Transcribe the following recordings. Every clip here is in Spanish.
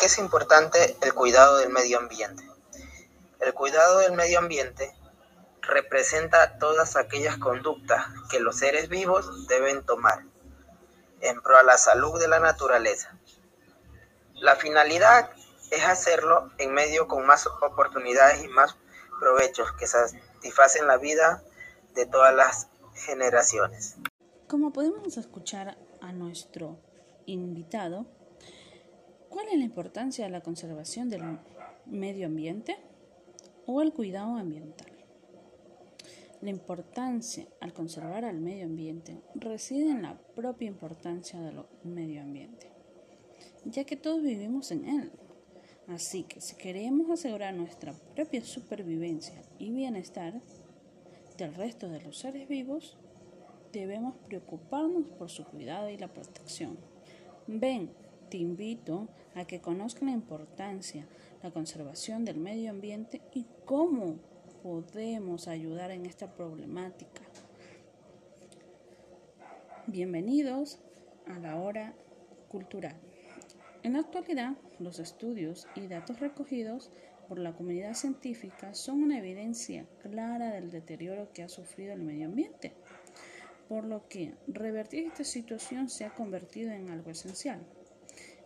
qué es importante el cuidado del medio ambiente? El cuidado del medio ambiente representa todas aquellas conductas que los seres vivos deben tomar en pro a la salud de la naturaleza. La finalidad es hacerlo en medio con más oportunidades y más provechos que satisfacen la vida de todas las generaciones. Como podemos escuchar a nuestro invitado, ¿cuál es la importancia de la conservación del medio ambiente o el cuidado ambiental? La importancia al conservar al medio ambiente reside en la propia importancia del medio ambiente, ya que todos vivimos en él. Así que si queremos asegurar nuestra propia supervivencia y bienestar del resto de los seres vivos, debemos preocuparnos por su cuidado y la protección. Ven, te invito a que conozcan la importancia, la conservación del medio ambiente y cómo podemos ayudar en esta problemática. Bienvenidos a la hora cultural. En la actualidad, los estudios y datos recogidos por la comunidad científica son una evidencia clara del deterioro que ha sufrido el medio ambiente, por lo que revertir esta situación se ha convertido en algo esencial.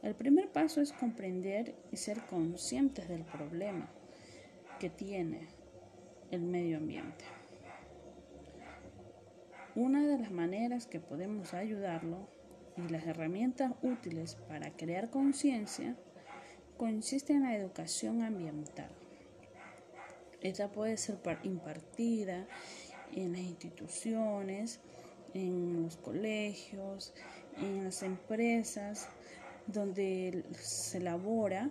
El primer paso es comprender y ser conscientes del problema que tiene el medio ambiente. Una de las maneras que podemos ayudarlo y las herramientas útiles para crear conciencia consiste en la educación ambiental. Esta puede ser impartida en las instituciones, en los colegios, en las empresas, donde se elabora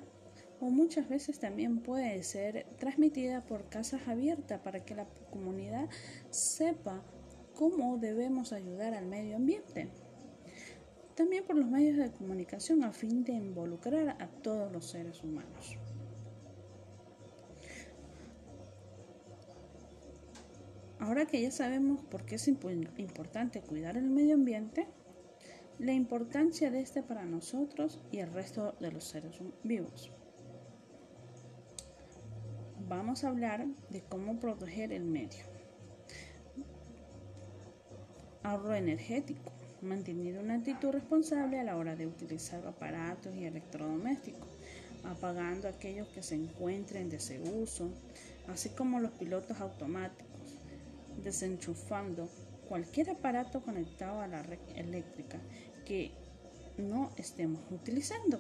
o muchas veces también puede ser transmitida por casas abiertas para que la comunidad sepa cómo debemos ayudar al medio ambiente. También por los medios de comunicación a fin de involucrar a todos los seres humanos. Ahora que ya sabemos por qué es importante cuidar el medio ambiente, la importancia de este para nosotros y el resto de los seres vivos vamos a hablar de cómo proteger el medio. Ahorro energético. Manteniendo una actitud responsable a la hora de utilizar aparatos y electrodomésticos, apagando aquellos que se encuentren de desuso, así como los pilotos automáticos, desenchufando cualquier aparato conectado a la red eléctrica que no estemos utilizando,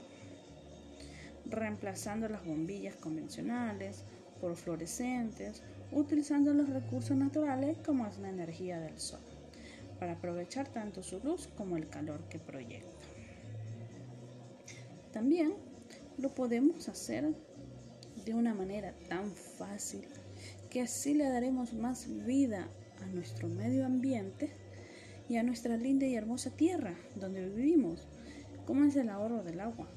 reemplazando las bombillas convencionales por fluorescentes, utilizando los recursos naturales como es la energía del sol, para aprovechar tanto su luz como el calor que proyecta. También lo podemos hacer de una manera tan fácil que así le daremos más vida a nuestro medio ambiente y a nuestra linda y hermosa tierra donde vivimos, como es el ahorro del agua.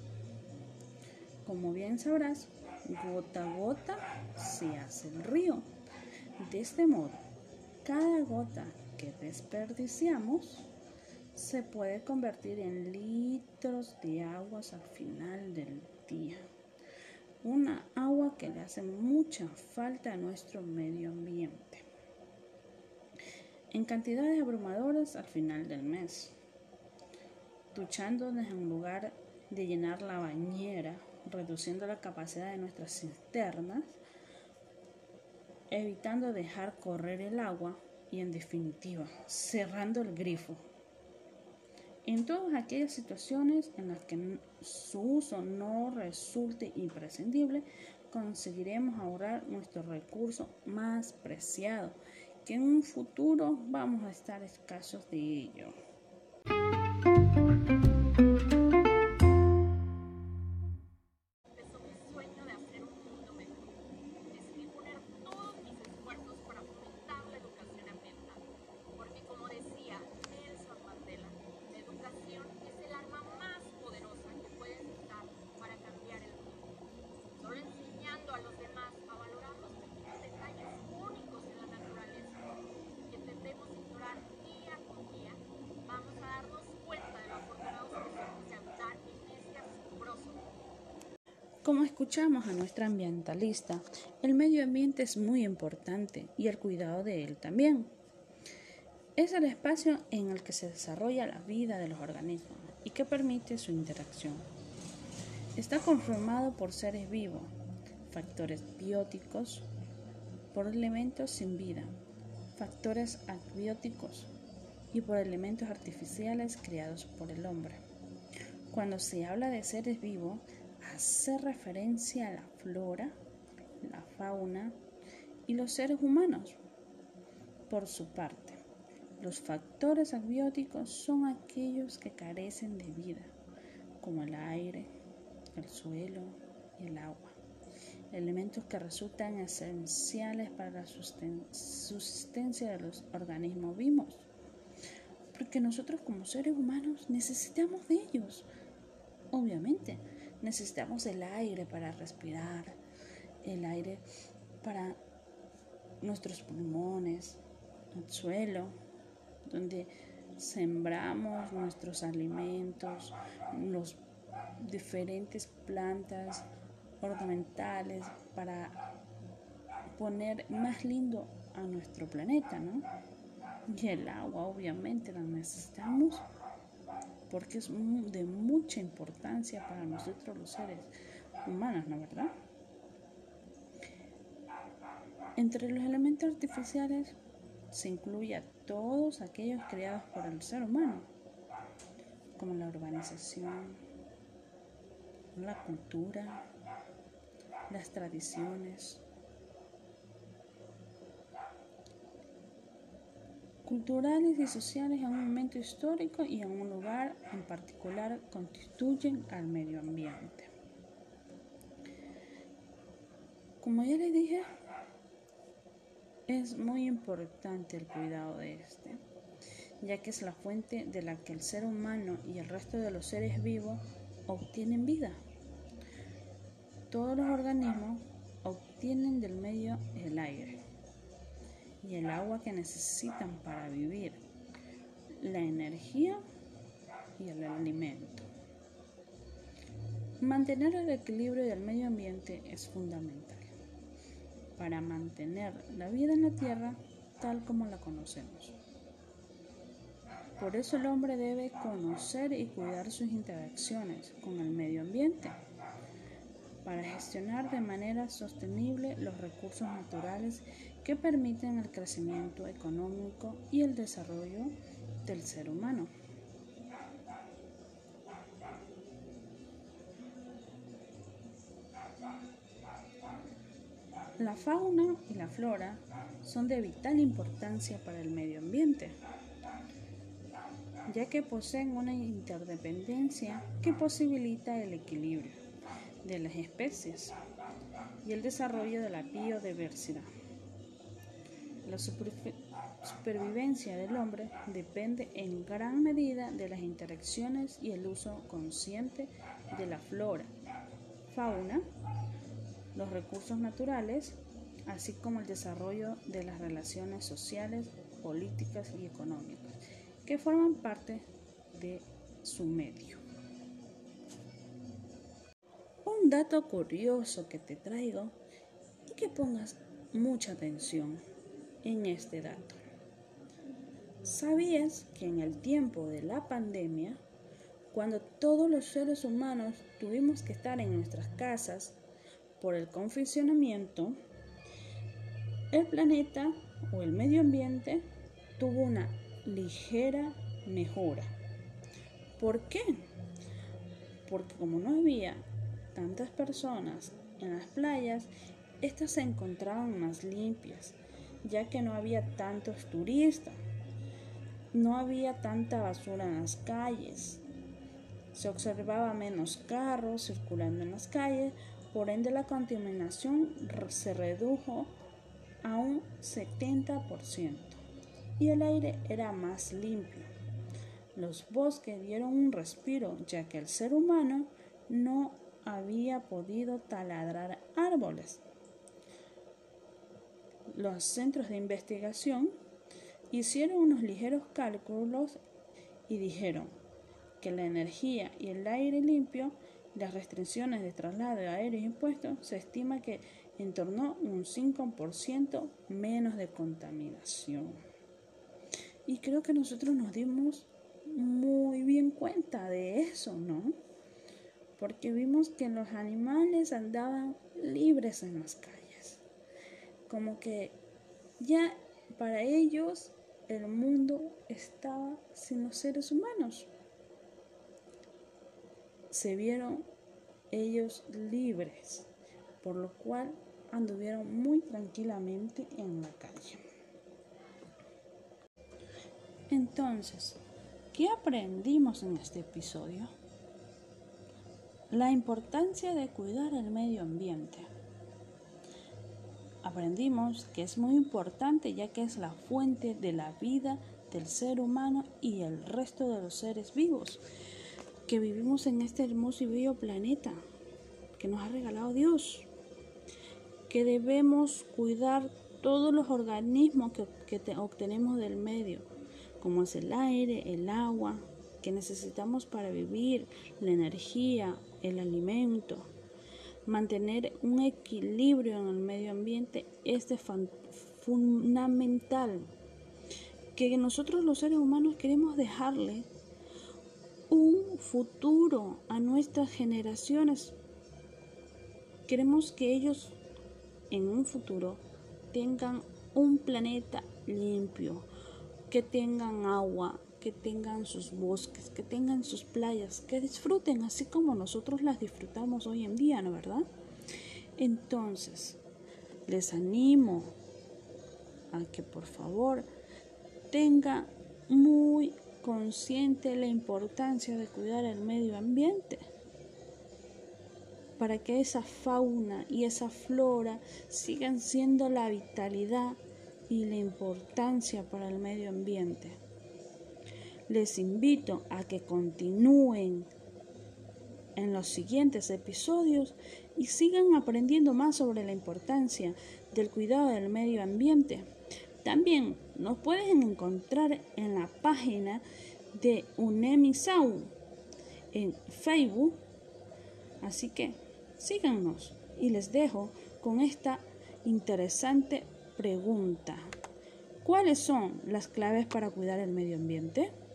Como bien sabrás, Gota a gota se hace el río. De este modo, cada gota que desperdiciamos se puede convertir en litros de aguas al final del día. Una agua que le hace mucha falta a nuestro medio ambiente. En cantidades abrumadoras al final del mes. Duchándonos en lugar de llenar la bañera reduciendo la capacidad de nuestras cisternas, evitando dejar correr el agua y en definitiva cerrando el grifo. En todas aquellas situaciones en las que su uso no resulte imprescindible, conseguiremos ahorrar nuestro recurso más preciado, que en un futuro vamos a estar escasos de ello. Como escuchamos a nuestra ambientalista, el medio ambiente es muy importante y el cuidado de él también. Es el espacio en el que se desarrolla la vida de los organismos y que permite su interacción. Está conformado por seres vivos, factores bióticos, por elementos sin vida, factores abióticos y por elementos artificiales creados por el hombre. Cuando se habla de seres vivos, hace referencia a la flora, la fauna y los seres humanos. Por su parte, los factores abióticos son aquellos que carecen de vida, como el aire, el suelo y el agua, elementos que resultan esenciales para la subsistencia de los organismos vivos, porque nosotros como seres humanos necesitamos de ellos, obviamente, necesitamos el aire para respirar, el aire para nuestros pulmones, el suelo, donde sembramos nuestros alimentos, los diferentes plantas ornamentales para poner más lindo a nuestro planeta, ¿no? Y el agua obviamente la necesitamos porque es de mucha importancia para nosotros los seres humanos, ¿no verdad? Entre los elementos artificiales se incluye todos aquellos creados por el ser humano, como la urbanización, la cultura, las tradiciones, culturales y sociales en un momento histórico y en un lugar en particular constituyen al medio ambiente. Como ya les dije, es muy importante el cuidado de este, ya que es la fuente de la que el ser humano y el resto de los seres vivos obtienen vida. Todos los organismos obtienen del medio el aire y el agua que necesitan para vivir, la energía y el alimento. Mantener el equilibrio del medio ambiente es fundamental para mantener la vida en la Tierra tal como la conocemos. Por eso el hombre debe conocer y cuidar sus interacciones con el medio ambiente para gestionar de manera sostenible los recursos naturales que permiten el crecimiento económico y el desarrollo del ser humano. La fauna y la flora son de vital importancia para el medio ambiente, ya que poseen una interdependencia que posibilita el equilibrio de las especies y el desarrollo de la biodiversidad. La supervivencia del hombre depende en gran medida de las interacciones y el uso consciente de la flora, fauna los recursos naturales, así como el desarrollo de las relaciones sociales, políticas y económicas, que forman parte de su medio. Un dato curioso que te traigo y que pongas mucha atención en este dato. ¿Sabías que en el tiempo de la pandemia, cuando todos los seres humanos tuvimos que estar en nuestras casas por el confinamiento, el planeta o el medio ambiente tuvo una ligera mejora. ¿Por qué? Porque como no había tantas personas en las playas, estas se encontraban más limpias, ya que no había tantos turistas, no había tanta basura en las calles, se observaba menos carros circulando en las calles, por ende, la contaminación se redujo a un 70% y el aire era más limpio. Los bosques dieron un respiro ya que el ser humano no había podido taladrar árboles. Los centros de investigación hicieron unos ligeros cálculos y dijeron que la energía y el aire limpio las restricciones de traslado aéreo impuestos, se estima que en torno a un 5% menos de contaminación. Y creo que nosotros nos dimos muy bien cuenta de eso, ¿no? Porque vimos que los animales andaban libres en las calles. Como que ya para ellos el mundo estaba sin los seres humanos. Se vieron ellos libres, por lo cual anduvieron muy tranquilamente en la calle. Entonces, ¿qué aprendimos en este episodio? La importancia de cuidar el medio ambiente. Aprendimos que es muy importante ya que es la fuente de la vida del ser humano y el resto de los seres vivos que vivimos en este hermoso y bello planeta que nos ha regalado Dios. Que debemos cuidar todos los organismos que, obtenemos del medio como es el aire, el agua que necesitamos para vivir, la energía, el alimento. Mantener un equilibrio en el medio ambiente es fundamental. Que nosotros los seres humanos queremos dejarle un futuro a nuestras generaciones. Queremos que ellos en un futuro tengan un planeta limpio, que tengan agua, que tengan sus bosques, que tengan sus playas, que disfruten así como nosotros las disfrutamos hoy en día, ¿no verdad? Entonces, les animo a que por favor tenga muy consciente la importancia de cuidar el medio ambiente para que esa fauna y esa flora sigan siendo la vitalidad y la importancia para el medio ambiente. Les invito a que continúen en los siguientes episodios y sigan aprendiendo más sobre la importancia del cuidado del medio ambiente. También nos pueden encontrar en la página de UNEMISAU en Facebook. Así que síganos y les dejo con esta interesante pregunta. ¿Cuáles son las claves para cuidar el medio ambiente?